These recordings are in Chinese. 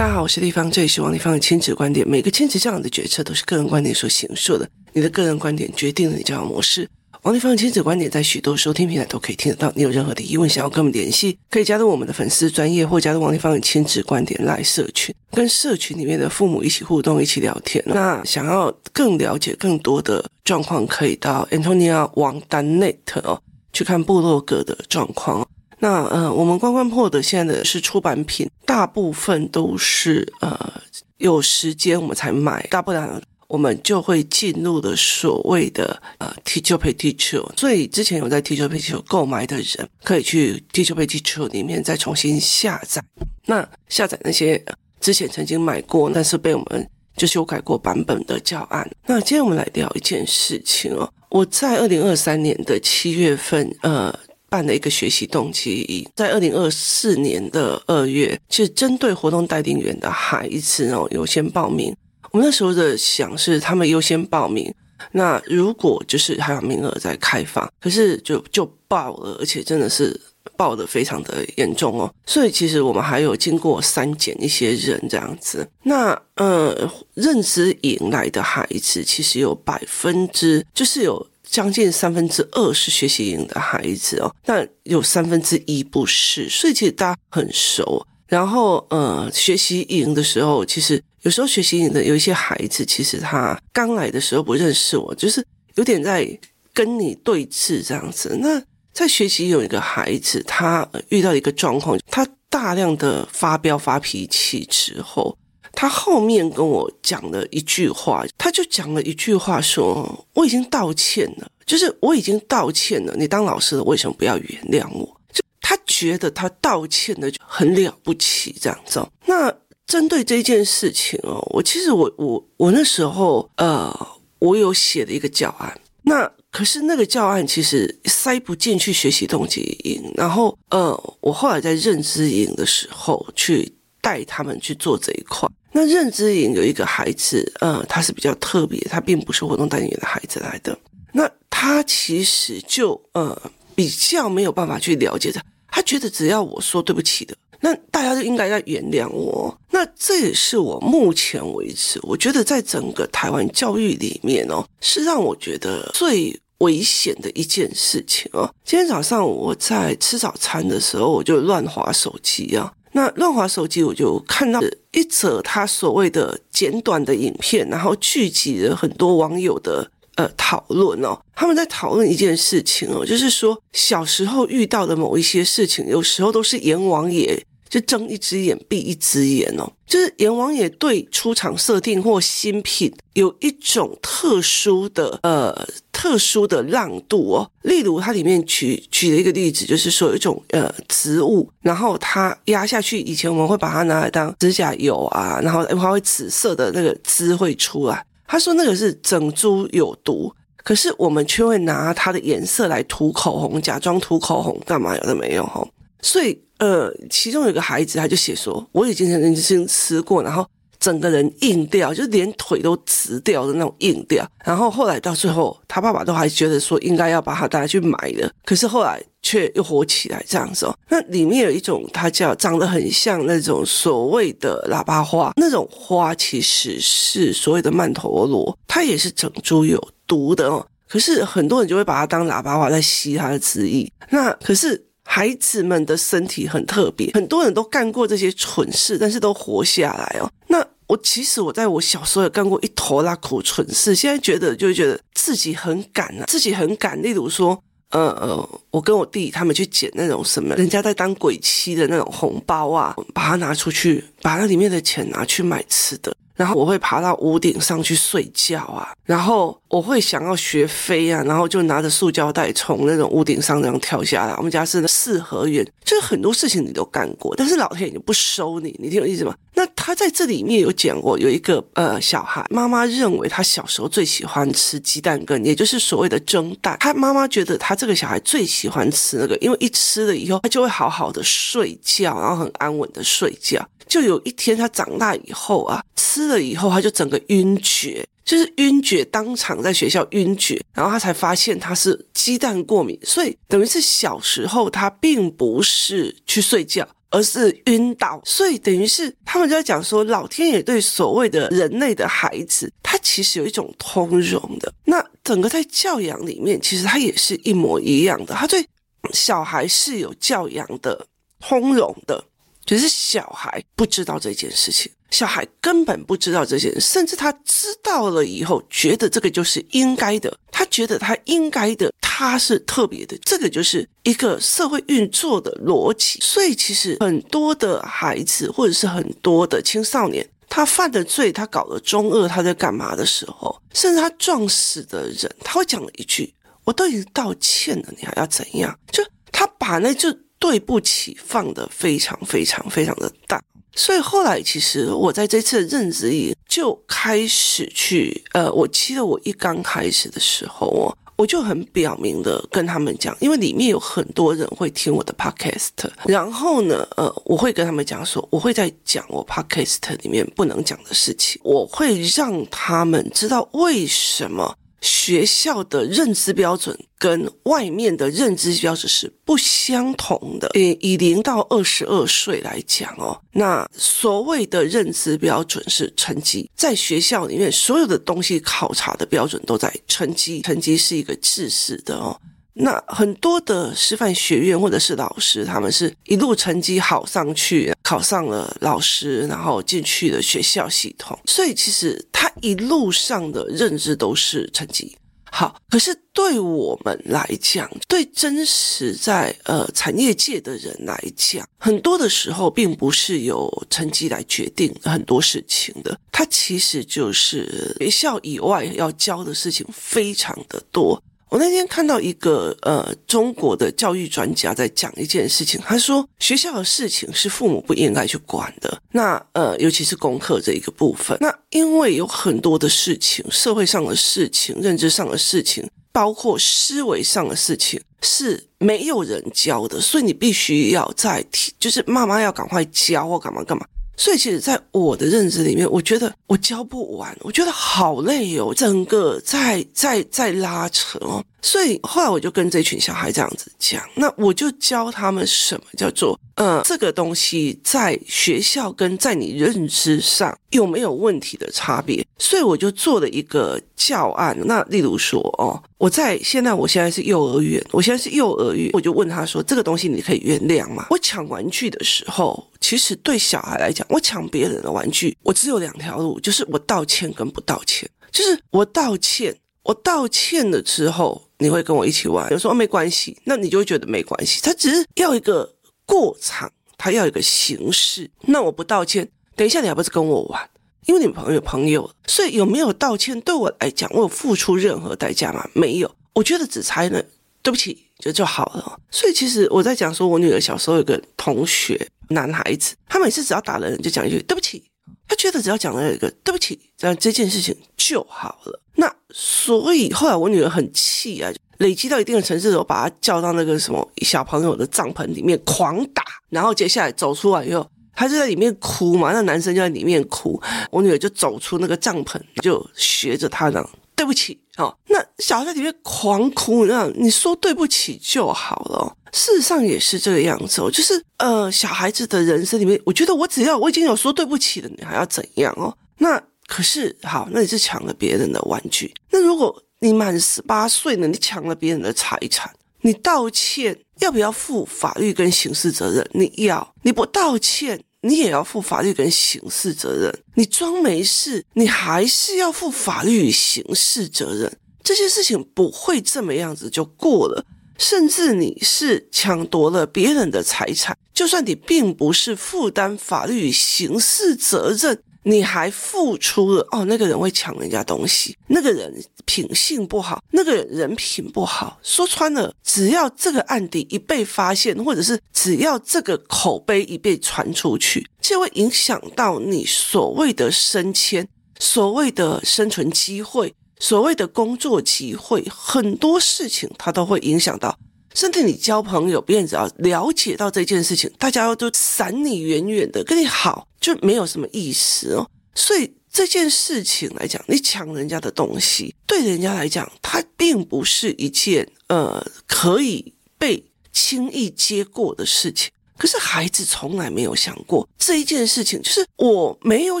大家好，我是丽芳，这里是王立芳的亲子观点。每个亲子教养的决策都是个人观点所形塑的，你的个人观点决定了你教养模式。王立芳的亲子观点在许多收听平台都可以听得到。你有任何的疑问想要跟我们联系，可以加入我们的粉丝专业，或加入王立芳的亲子观点 LINE 社群，跟社群里面的父母一起互动，一起聊天。那想要更了解更多的状况，可以到 Antonia 王丹 Net 哦，去看部落格的状况。那呃，我们关关破的现在的是出版品，大部分都是呃有时间我们才买，大不了我们就会进入的所谓的呃 Teacher Pay Teacher，所以之前有在 Teacher Pay Teacher 购买的人，可以去 Teacher Pay Teacher 里面再重新下载。那下载那些之前曾经买过但是被我们就修改过版本的教案。那今天我们来聊一件事情哦，我在二零二三年的七月份呃。办了一个学习动机营，在二零二四年的二月，其实针对活动带领员的孩子哦，优先报名。我们那时候的想是，他们优先报名，那如果就是还有名额在开放，可是就就爆了，而且真的是爆的非常的严重哦。所以其实我们还有经过删减一些人这样子。那呃，认知营来的孩子，其实有百分之就是有。将近三分之二是学习营的孩子哦，但有三分之一不是，所以其实大家很熟。然后呃，学习营的时候，其实有时候学习营的有一些孩子，其实他刚来的时候不认识我，就是有点在跟你对峙这样子。那在学习有一个孩子，他遇到一个状况，他大量的发飙发脾气之后。他后面跟我讲了一句话，他就讲了一句话说：“我已经道歉了，就是我已经道歉了，你当老师的为什么不要原谅我？”就他觉得他道歉的就很了不起这样子。那针对这件事情哦，我其实我我我那时候呃，我有写了一个教案，那可是那个教案其实塞不进去学习动机营，然后呃，我后来在认知营的时候去带他们去做这一块。那认知营有一个孩子，呃，他是比较特别，他并不是活动单元的孩子来的。那他其实就呃比较没有办法去了解的，他觉得只要我说对不起的，那大家就应该要原谅我。那这也是我目前为止，我觉得在整个台湾教育里面哦，是让我觉得最危险的一件事情哦。今天早上我在吃早餐的时候，我就乱滑手机啊。那乱滑手机，我就看到一则他所谓的简短的影片，然后聚集了很多网友的呃讨论哦。他们在讨论一件事情哦，就是说小时候遇到的某一些事情，有时候都是阎王爷。就睁一只眼闭一只眼哦，就是阎王爷对出厂设定或新品有一种特殊的呃特殊的让渡哦。例如，它里面举举了一个例子，就是说有一种呃植物，然后它压下去，以前我们会把它拿来当指甲油啊，然后它会紫色的那个汁会出来。他说那个是整株有毒，可是我们却会拿它的颜色来涂口红，假装涂口红干嘛？有的没有哈，所以。呃，其中有个孩子，他就写说，我已经曾经吃过，然后整个人硬掉，就连腿都直掉的那种硬掉。然后后来到最后，他爸爸都还觉得说应该要把他带去买的，可是后来却又活起来这样子哦。那里面有一种，它叫长得很像那种所谓的喇叭花，那种花其实是所谓的曼陀罗，它也是整株有毒的哦。可是很多人就会把它当喇叭花在吸它的汁液。那可是。孩子们的身体很特别，很多人都干过这些蠢事，但是都活下来哦。那我其实我在我小时候也干过一坨拉苦蠢事，现在觉得就觉得自己很敢啊，自己很敢。例如说，呃呃，我跟我弟他们去捡那种什么人家在当鬼妻的那种红包啊，把它拿出去，把那里面的钱拿去买吃的。然后我会爬到屋顶上去睡觉啊，然后我会想要学飞啊，然后就拿着塑胶袋从那种屋顶上这样跳下来。我们家是四合院，就是很多事情你都干过，但是老天爷就不收你，你听我意思吗？那他在这里面有讲过，有一个呃小孩，妈妈认为他小时候最喜欢吃鸡蛋羹，也就是所谓的蒸蛋。他妈妈觉得他这个小孩最喜欢吃那个，因为一吃了以后，他就会好好的睡觉，然后很安稳的睡觉。就有一天他长大以后啊，吃了以后他就整个晕厥，就是晕厥，当场在学校晕厥，然后他才发现他是鸡蛋过敏，所以等于是小时候他并不是去睡觉。而是晕倒。所以等于是他们就在讲说，老天爷对所谓的人类的孩子，他其实有一种通融的。那整个在教养里面，其实他也是一模一样的。他对小孩是有教养的通融的，只是小孩不知道这件事情。小孩根本不知道这些，甚至他知道了以后，觉得这个就是应该的。他觉得他应该的，他是特别的。这个就是一个社会运作的逻辑。所以，其实很多的孩子，或者是很多的青少年，他犯的罪，他搞了中二，他在干嘛的时候，甚至他撞死的人，他会讲了一句：“我都已经道歉了，你还要怎样？”就他把那就对不起放得非常非常非常的大。所以后来，其实我在这次的认知里就开始去，呃，我记得我一刚开始的时候哦，我就很表明的跟他们讲，因为里面有很多人会听我的 podcast，然后呢，呃，我会跟他们讲说，我会在讲我 podcast 里面不能讲的事情，我会让他们知道为什么。学校的认知标准跟外面的认知标准是不相同的。以以零到二十二岁来讲哦，那所谓的认知标准是成绩，在学校里面所有的东西考察的标准都在成绩，成绩是一个致死的哦。那很多的师范学院或者是老师，他们是一路成绩好上去，考上了老师，然后进去了学校系统，所以其实他一路上的认知都是成绩好。可是对我们来讲，对真实在呃产业界的人来讲，很多的时候并不是由成绩来决定很多事情的，它其实就是学校以外要教的事情非常的多。我那天看到一个呃中国的教育专家在讲一件事情，他说学校的事情是父母不应该去管的，那呃尤其是功课这一个部分，那因为有很多的事情，社会上的事情、认知上的事情，包括思维上的事情是没有人教的，所以你必须要在提，就是妈妈要赶快教或干嘛干嘛。所以，其实，在我的认知里面，我觉得我教不完，我觉得好累哦，整个在在在拉扯哦。所以后来我就跟这群小孩这样子讲，那我就教他们什么叫做，呃，这个东西在学校跟在你认知上有没有问题的差别。所以我就做了一个教案。那例如说，哦，我在现在我现在是幼儿园，我现在是幼儿园，我就问他说，这个东西你可以原谅吗？我抢玩具的时候，其实对小孩来讲，我抢别人的玩具，我只有两条路，就是我道歉跟不道歉。就是我道歉，我道歉了之后。你会跟我一起玩，有时候没关系，那你就会觉得没关系。他只是要一个过场，他要一个形式。那我不道歉，等一下你还不是跟我玩？因为你朋友朋友，所以有没有道歉对我来讲，我有付出任何代价吗？没有。我觉得只差那对不起就就好了。所以其实我在讲说，我女儿小时候有个同学，男孩子，他每次只要打了人就讲一句对不起。他觉得只要讲了一个对不起，这样这件事情就好了。那所以后来我女儿很气啊，累积到一定的程度的时候，把她叫到那个什么小朋友的帐篷里面狂打，然后接下来走出来以后，她就在里面哭嘛，那男生就在里面哭，我女儿就走出那个帐篷，就学着他讲对不起。哦，那小孩在里面狂哭，那你说对不起就好了。事实上也是这个样子哦，就是呃，小孩子的人生里面，我觉得我只要我已经有说对不起了，你还要怎样哦？那可是好，那你是抢了别人的玩具。那如果你满十八岁了，你抢了别人的财产，你道歉要不要负法律跟刑事责任？你要，你不道歉，你也要负法律跟刑事责任。你装没事，你还是要负法律与刑事责任。这些事情不会这么样子就过了。甚至你是抢夺了别人的财产，就算你并不是负担法律与刑事责任，你还付出了哦。那个人会抢人家东西，那个人品性不好，那个人人品不好。说穿了，只要这个案底一被发现，或者是只要这个口碑一被传出去，就会影响到你所谓的升迁，所谓的生存机会。所谓的工作机会，很多事情它都会影响到，甚至你交朋友，别人只要了解到这件事情，大家都闪你远远的，跟你好就没有什么意思哦。所以这件事情来讲，你抢人家的东西，对人家来讲，它并不是一件呃可以被轻易接过的事情。可是孩子从来没有想过这一件事情，就是我没有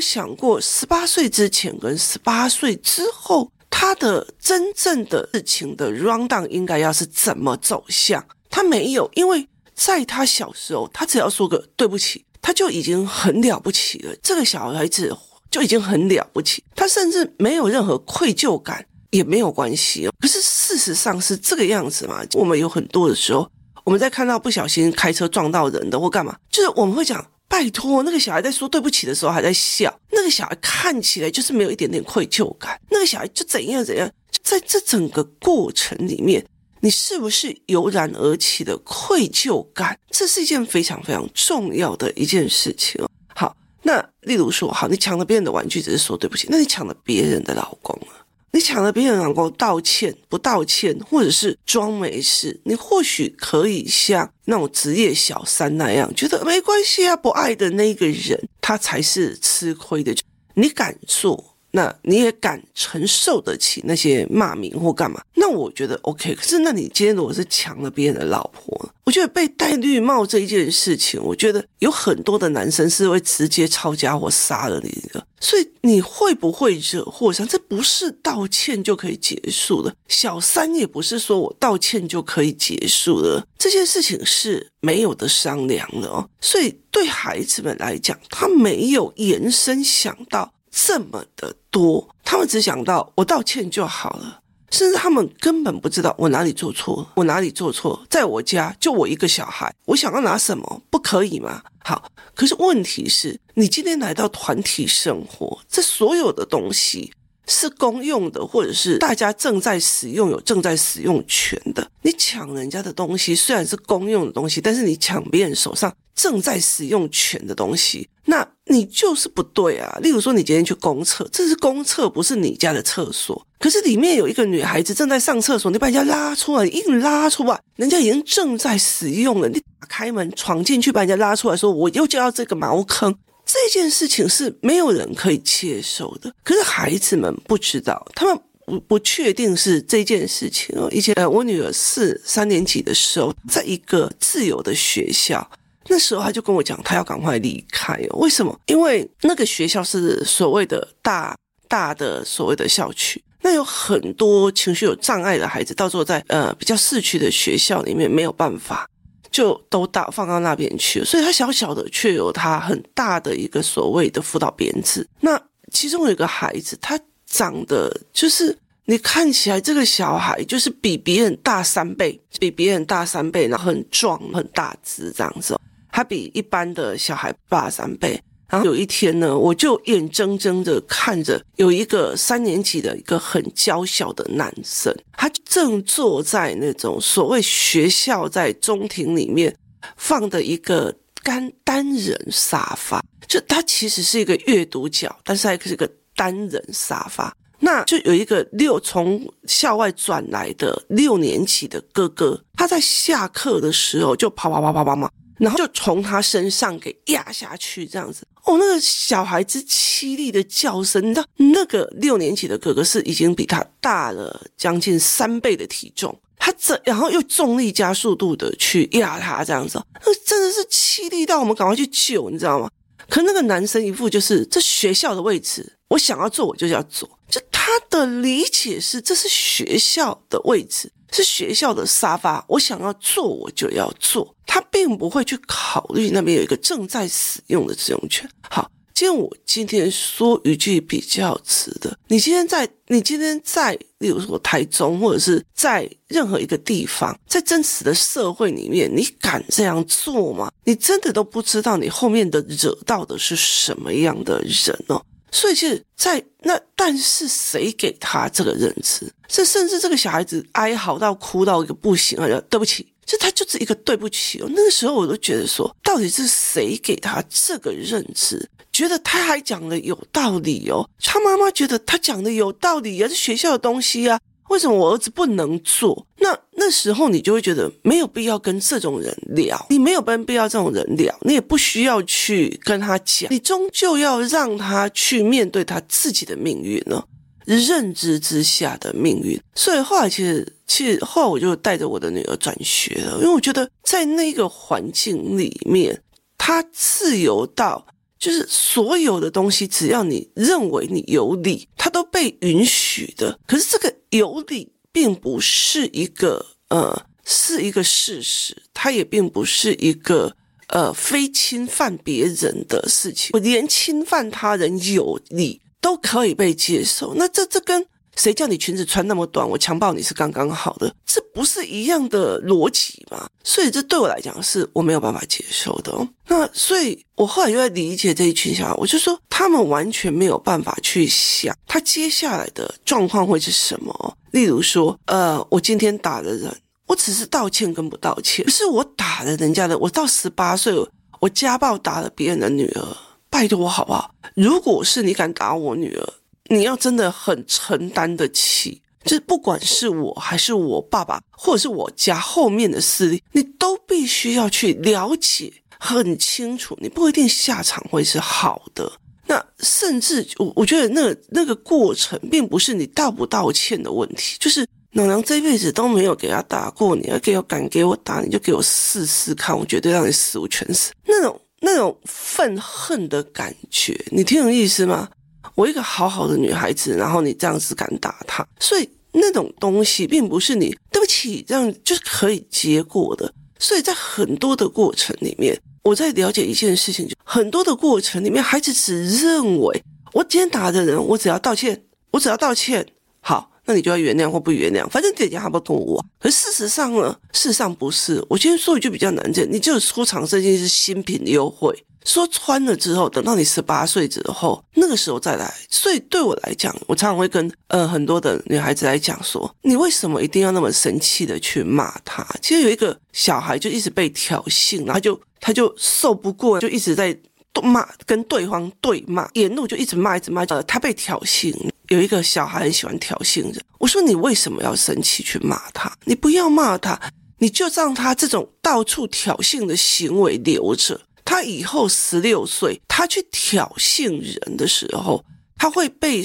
想过十八岁之前跟十八岁之后，他的真正的事情的 rundown 应该要是怎么走向？他没有，因为在他小时候，他只要说个对不起，他就已经很了不起了。这个小孩子就已经很了不起，他甚至没有任何愧疚感也没有关系哦。可是事实上是这个样子嘛？我们有很多的时候。我们在看到不小心开车撞到人的或干嘛，就是我们会讲拜托，那个小孩在说对不起的时候还在笑，那个小孩看起来就是没有一点点愧疚感，那个小孩就怎样怎样，在这整个过程里面，你是不是油然而起的愧疚感？这是一件非常非常重要的一件事情。好，那例如说，好，你抢了别人的玩具，只是说对不起，那你抢了别人的老公啊？你抢了别人老公道歉不道歉，或者是装没事，你或许可以像那种职业小三那样，觉得没关系啊，不爱的那个人，他才是吃亏的。你敢做？那你也敢承受得起那些骂名或干嘛？那我觉得 OK。可是，那你今天如果是抢了别人的老婆，我觉得被戴绿帽这一件事情，我觉得有很多的男生是会直接抄家伙杀了你的。所以你会不会惹祸上？这不是道歉就可以结束的。小三也不是说我道歉就可以结束的。这件事情是没有的商量的哦。所以对孩子们来讲，他没有延伸想到。这么的多，他们只想到我道歉就好了，甚至他们根本不知道我哪里做错，我哪里做错。在我家就我一个小孩，我想要拿什么不可以吗？好，可是问题是，你今天来到团体生活，这所有的东西是公用的，或者是大家正在使用，有正在使用权的。你抢人家的东西虽然是公用的东西，但是你抢别人手上正在使用权的东西，那你就是不对啊。例如说，你今天去公厕，这是公厕，不是你家的厕所。可是里面有一个女孩子正在上厕所，你把人家拉出来，硬拉出来，人家已经正在使用了，你打开门闯进去把人家拉出来，说我又叫到这个茅坑。这件事情是没有人可以接受的，可是孩子们不知道，他们不不确定是这件事情哦。以前呃，我女儿四三年级的时候，在一个自由的学校，那时候他就跟我讲，他要赶快离开哦。为什么？因为那个学校是所谓的大大的所谓的校区，那有很多情绪有障碍的孩子，到时候在呃比较市区的学校里面没有办法。就都到放到那边去，所以他小小的却有他很大的一个所谓的辅导编制。那其中有一个孩子，他长得就是你看起来这个小孩就是比别人大三倍，比别人大三倍，然后很壮很大只这样子，他比一般的小孩大三倍。然后有一天呢，我就眼睁睁的看着有一个三年级的一个很娇小的男生，他正坐在那种所谓学校在中庭里面放的一个单单人沙发，就他其实是一个阅读角，但是还是个单人沙发。那就有一个六从校外转来的六年级的哥哥，他在下课的时候就跑跑跑跑跑嘛。然后就从他身上给压下去，这样子哦，那个小孩子凄厉的叫声，你知道，那个六年级的哥哥是已经比他大了将近三倍的体重，他这然后又重力加速度的去压他，这样子，那真的是凄厉到我们赶快去救，你知道吗？可那个男生一副就是这学校的位置，我想要坐我就要坐，就他的理解是这是学校的位置。是学校的沙发，我想要坐我就要坐，他并不会去考虑那边有一个正在使用的使用权。好，既然我今天说一句比较直的，你今天在，你今天在，例如说台中或者是在任何一个地方，在真实的社会里面，你敢这样做吗？你真的都不知道你后面的惹到的是什么样的人哦。所以，是，在那，但是谁给他这个认知？这甚至这个小孩子哀嚎到哭到一个不行啊！对不起，这他就是一个对不起哦。那个时候，我都觉得说，到底是谁给他这个认知？觉得他还讲的有道理哦。他妈妈觉得他讲的有道理啊，是学校的东西啊。为什么我儿子不能做？时候你就会觉得没有必要跟这种人聊，你没有跟必要这种人聊，你也不需要去跟他讲，你终究要让他去面对他自己的命运呢。认知之下的命运。所以后来其实，其实后来我就带着我的女儿转学了，因为我觉得在那个环境里面，她自由到就是所有的东西，只要你认为你有理，他都被允许的。可是这个有理并不是一个呃，是一个事实，它也并不是一个。呃，非侵犯别人的事情，我连侵犯他人有理都可以被接受。那这这跟谁叫你裙子穿那么短，我强暴你是刚刚好的，这不是一样的逻辑吗？所以这对我来讲是我没有办法接受的哦。那所以我后来就在理解这一群小孩，我就说他们完全没有办法去想他接下来的状况会是什么。例如说，呃，我今天打了人。我只是道歉跟不道歉，不是我打了人家的。我到十八岁，我家暴打了别人的女儿，拜托好不好？如果是你敢打我女儿，你要真的很承担得起，就是不管是我还是我爸爸，或者是我家后面的势力，你都必须要去了解很清楚，你不一定下场会是好的。那甚至我我觉得那那个过程，并不是你道不道歉的问题，就是。娘娘这辈子都没有给他打过，你要给我敢给我打，你就给我试试看，我绝对让你死无全死。那种那种愤恨的感觉，你听懂意思吗？我一个好好的女孩子，然后你这样子敢打她，所以那种东西并不是你对不起这样就是可以结果的。所以在很多的过程里面，我在了解一件事情，就很多的过程里面，孩子只认为我今天打的人，我只要道歉，我只要道歉，好。那你就要原谅或不原谅，反正姐姐还不跟我。可事实上呢？事实上不是。我今天说一句比较难听，你就出厂设计是新品优惠，说穿了之后，等到你十八岁之后，那个时候再来。所以对我来讲，我常常会跟呃很多的女孩子来讲说，你为什么一定要那么生气的去骂他？其实有一个小孩就一直被挑衅，然后就他就受不过，就一直在骂，跟对方对骂，沿路就一直骂，一直骂。呃，他被挑衅。有一个小孩很喜欢挑衅人，我说你为什么要生气去骂他？你不要骂他，你就让他这种到处挑衅的行为留着。他以后十六岁，他去挑衅人的时候，他会被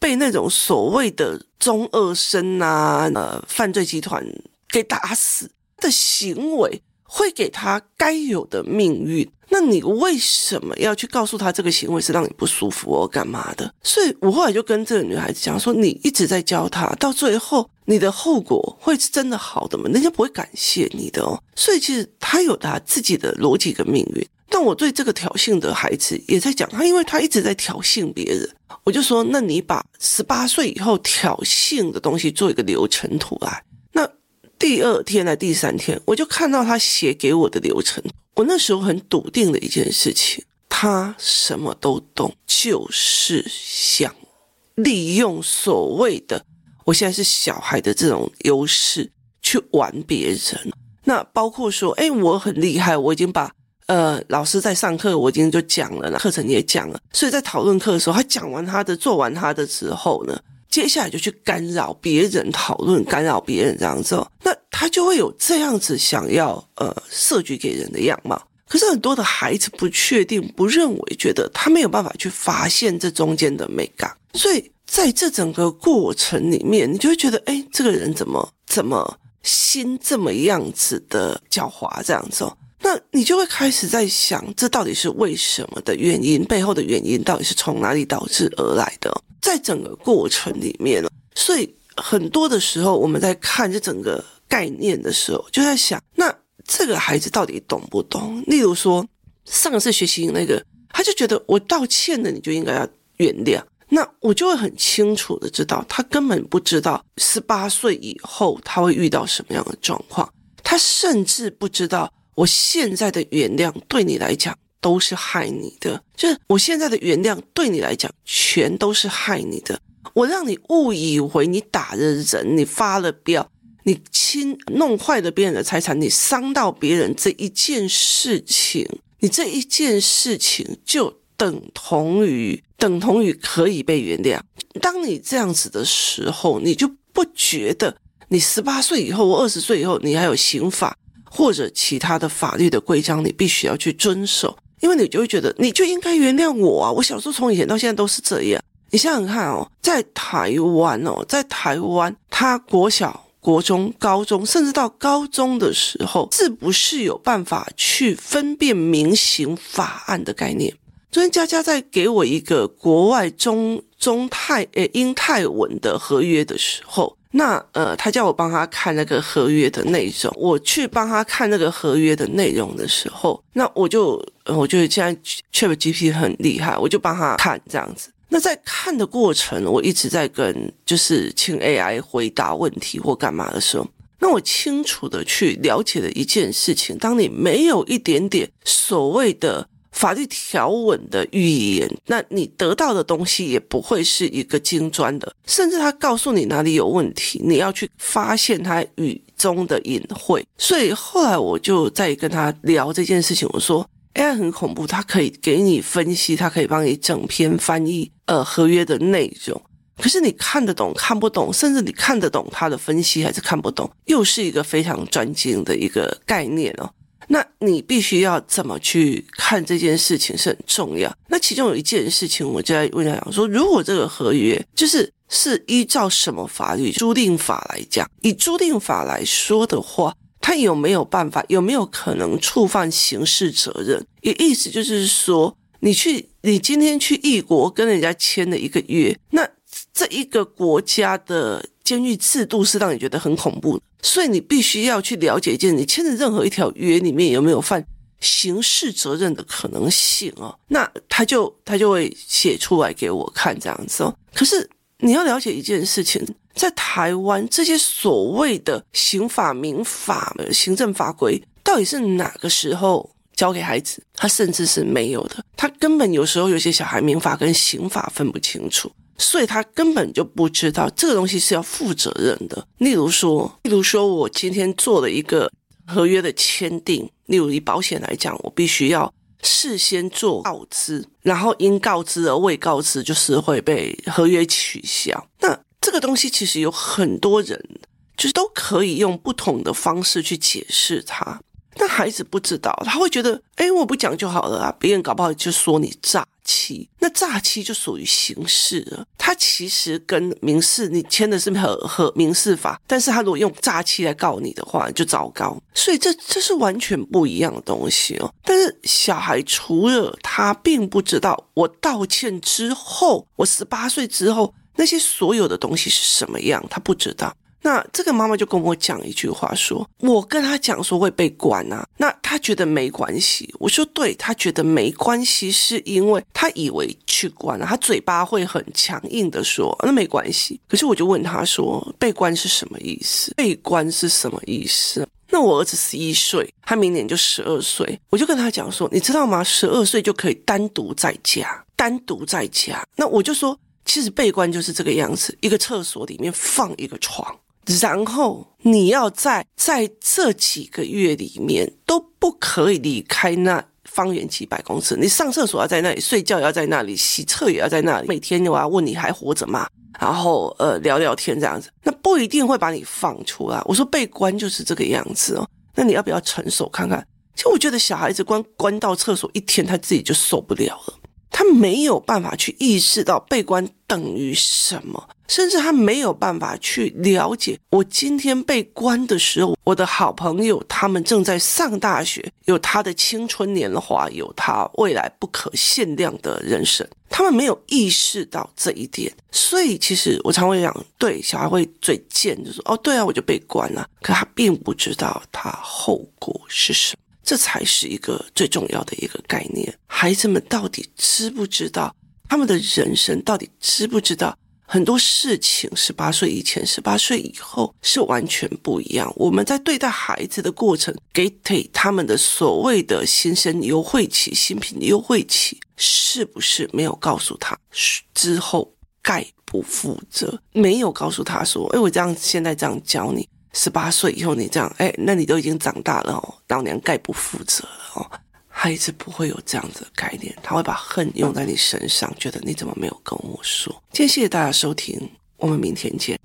被那种所谓的中二生啊、呃犯罪集团给打死的行为，会给他该有的命运。那你为什么要去告诉他这个行为是让你不舒服哦？干嘛的？所以我后来就跟这个女孩子讲说，你一直在教他，到最后你的后果会是真的好的吗？人家不会感谢你的哦。所以其实他有他自己的逻辑跟命运。但我对这个挑衅的孩子也在讲他，因为他一直在挑衅别人，我就说，那你把十八岁以后挑衅的东西做一个流程图来。那第二天来第三天，我就看到他写给我的流程。我那时候很笃定的一件事情，他什么都懂，就是想利用所谓的我现在是小孩的这种优势去玩别人。那包括说，哎，我很厉害，我已经把呃老师在上课，我已经就讲了，课程也讲了，所以在讨论课的时候，他讲完他的，做完他的之后呢，接下来就去干扰别人讨论，干扰别人这样子。那他就会有这样子想要呃设局给人的样貌，可是很多的孩子不确定、不认为、觉得他没有办法去发现这中间的美感，所以在这整个过程里面，你就会觉得，哎，这个人怎么怎么心这么样子的狡猾这样子哦？那你就会开始在想，这到底是为什么的原因？背后的原因到底是从哪里导致而来的？在整个过程里面，所以很多的时候我们在看这整个。概念的时候，就在想，那这个孩子到底懂不懂？例如说，上次学习那个，他就觉得我道歉了，你就应该要原谅。那我就会很清楚的知道，他根本不知道十八岁以后他会遇到什么样的状况。他甚至不知道，我现在的原谅对你来讲都是害你的，就是我现在的原谅对你来讲全都是害你的。我让你误以为你打了人，你发了飙。你侵弄坏了别人的财产，你伤到别人这一件事情，你这一件事情就等同于等同于可以被原谅。当你这样子的时候，你就不觉得你十八岁以后或二十岁以后，你还有刑法或者其他的法律的规章，你必须要去遵守，因为你就会觉得你就应该原谅我啊！我小时候从以前到现在都是这样。你想想看哦，在台湾哦，在台湾，他国小、国中、高中，甚至到高中的时候，是不是有办法去分辨民刑法案的概念？昨天佳佳在给我一个国外中中泰诶英泰文的合约的时候，那呃，他叫我帮他看那个合约的内容。我去帮他看那个合约的内容的时候，那我就我觉得现在 ChatGPT 很厉害，我就帮他看这样子。那在看的过程，我一直在跟就是请 AI 回答问题或干嘛的时候，那我清楚的去了解了一件事情：当你没有一点点所谓的。法律条文的语言，那你得到的东西也不会是一个精专的，甚至他告诉你哪里有问题，你要去发现他语中的隐晦。所以后来我就在跟他聊这件事情，我说 AI 很恐怖，它可以给你分析，它可以帮你整篇翻译呃合约的内容，可是你看得懂看不懂，甚至你看得懂他的分析还是看不懂，又是一个非常专精的一个概念哦。那你必须要怎么去看这件事情是很重要。那其中有一件事情，我就在问他讲说，如果这个合约就是是依照什么法律，租赁法来讲，以租赁法来说的话，他有没有办法，有没有可能触犯刑事责任？也意思就是说，你去，你今天去异国跟人家签了一个约，那这一个国家的。监狱制度是让你觉得很恐怖的，所以你必须要去了解一件，你签的任何一条约里面有没有犯刑事责任的可能性哦？那他就他就会写出来给我看这样子哦。可是你要了解一件事情，在台湾这些所谓的刑法、民法、行政法规，到底是哪个时候教给孩子？他甚至是没有的，他根本有时候有些小孩民法跟刑法分不清楚。所以他根本就不知道这个东西是要负责任的。例如说，例如说我今天做了一个合约的签订，例如以保险来讲，我必须要事先做告知，然后因告知而未告知，就是会被合约取消。那这个东西其实有很多人就是都可以用不同的方式去解释它。但孩子不知道，他会觉得，哎，我不讲就好了啊，别人搞不好就说你诈欺，那诈欺就属于刑事了。他其实跟民事，你签的是和和民事法，但是他如果用诈欺来告你的话，就糟糕。所以这这是完全不一样的东西哦。但是小孩除了他并不知道，我道歉之后，我十八岁之后那些所有的东西是什么样，他不知道。那这个妈妈就跟我讲一句话说，我跟他讲说会被关啊，那他觉得没关系。我说对，他觉得没关系，是因为他以为去关了，他嘴巴会很强硬的说那没关系。可是我就问他说，被关是什么意思？被关是什么意思？那我儿子十一岁，他明年就十二岁，我就跟他讲说，你知道吗？十二岁就可以单独在家，单独在家。那我就说，其实被关就是这个样子，一个厕所里面放一个床。然后你要在在这几个月里面都不可以离开那方圆几百公尺。你上厕所要在那里，睡觉也要在那里，洗厕也要在那里。每天我要问你还活着吗？然后呃聊聊天这样子，那不一定会把你放出来。我说被关就是这个样子哦。那你要不要成熟看看？其实我觉得小孩子关关到厕所一天，他自己就受不了了。他没有办法去意识到被关等于什么，甚至他没有办法去了解，我今天被关的时候，我的好朋友他们正在上大学，有他的青春年华，有他未来不可限量的人生，他们没有意识到这一点，所以其实我常会讲，对小孩会嘴贱，就说哦，对啊，我就被关了，可他并不知道他后果是什么。这才是一个最重要的一个概念。孩子们到底知不知道他们的人生？到底知不知道很多事情？十八岁以前、十八岁以后是完全不一样。我们在对待孩子的过程，给给他们的所谓的新生优惠期、新品优惠期，是不是没有告诉他之后概不负责？没有告诉他说：“哎，我这样现在这样教你。”十八岁以后，你这样，哎，那你都已经长大了哦，老娘概不负责了哦。孩子不会有这样子的概念，他会把恨用在你身上，觉得你怎么没有跟我说？今天谢谢大家收听，我们明天见。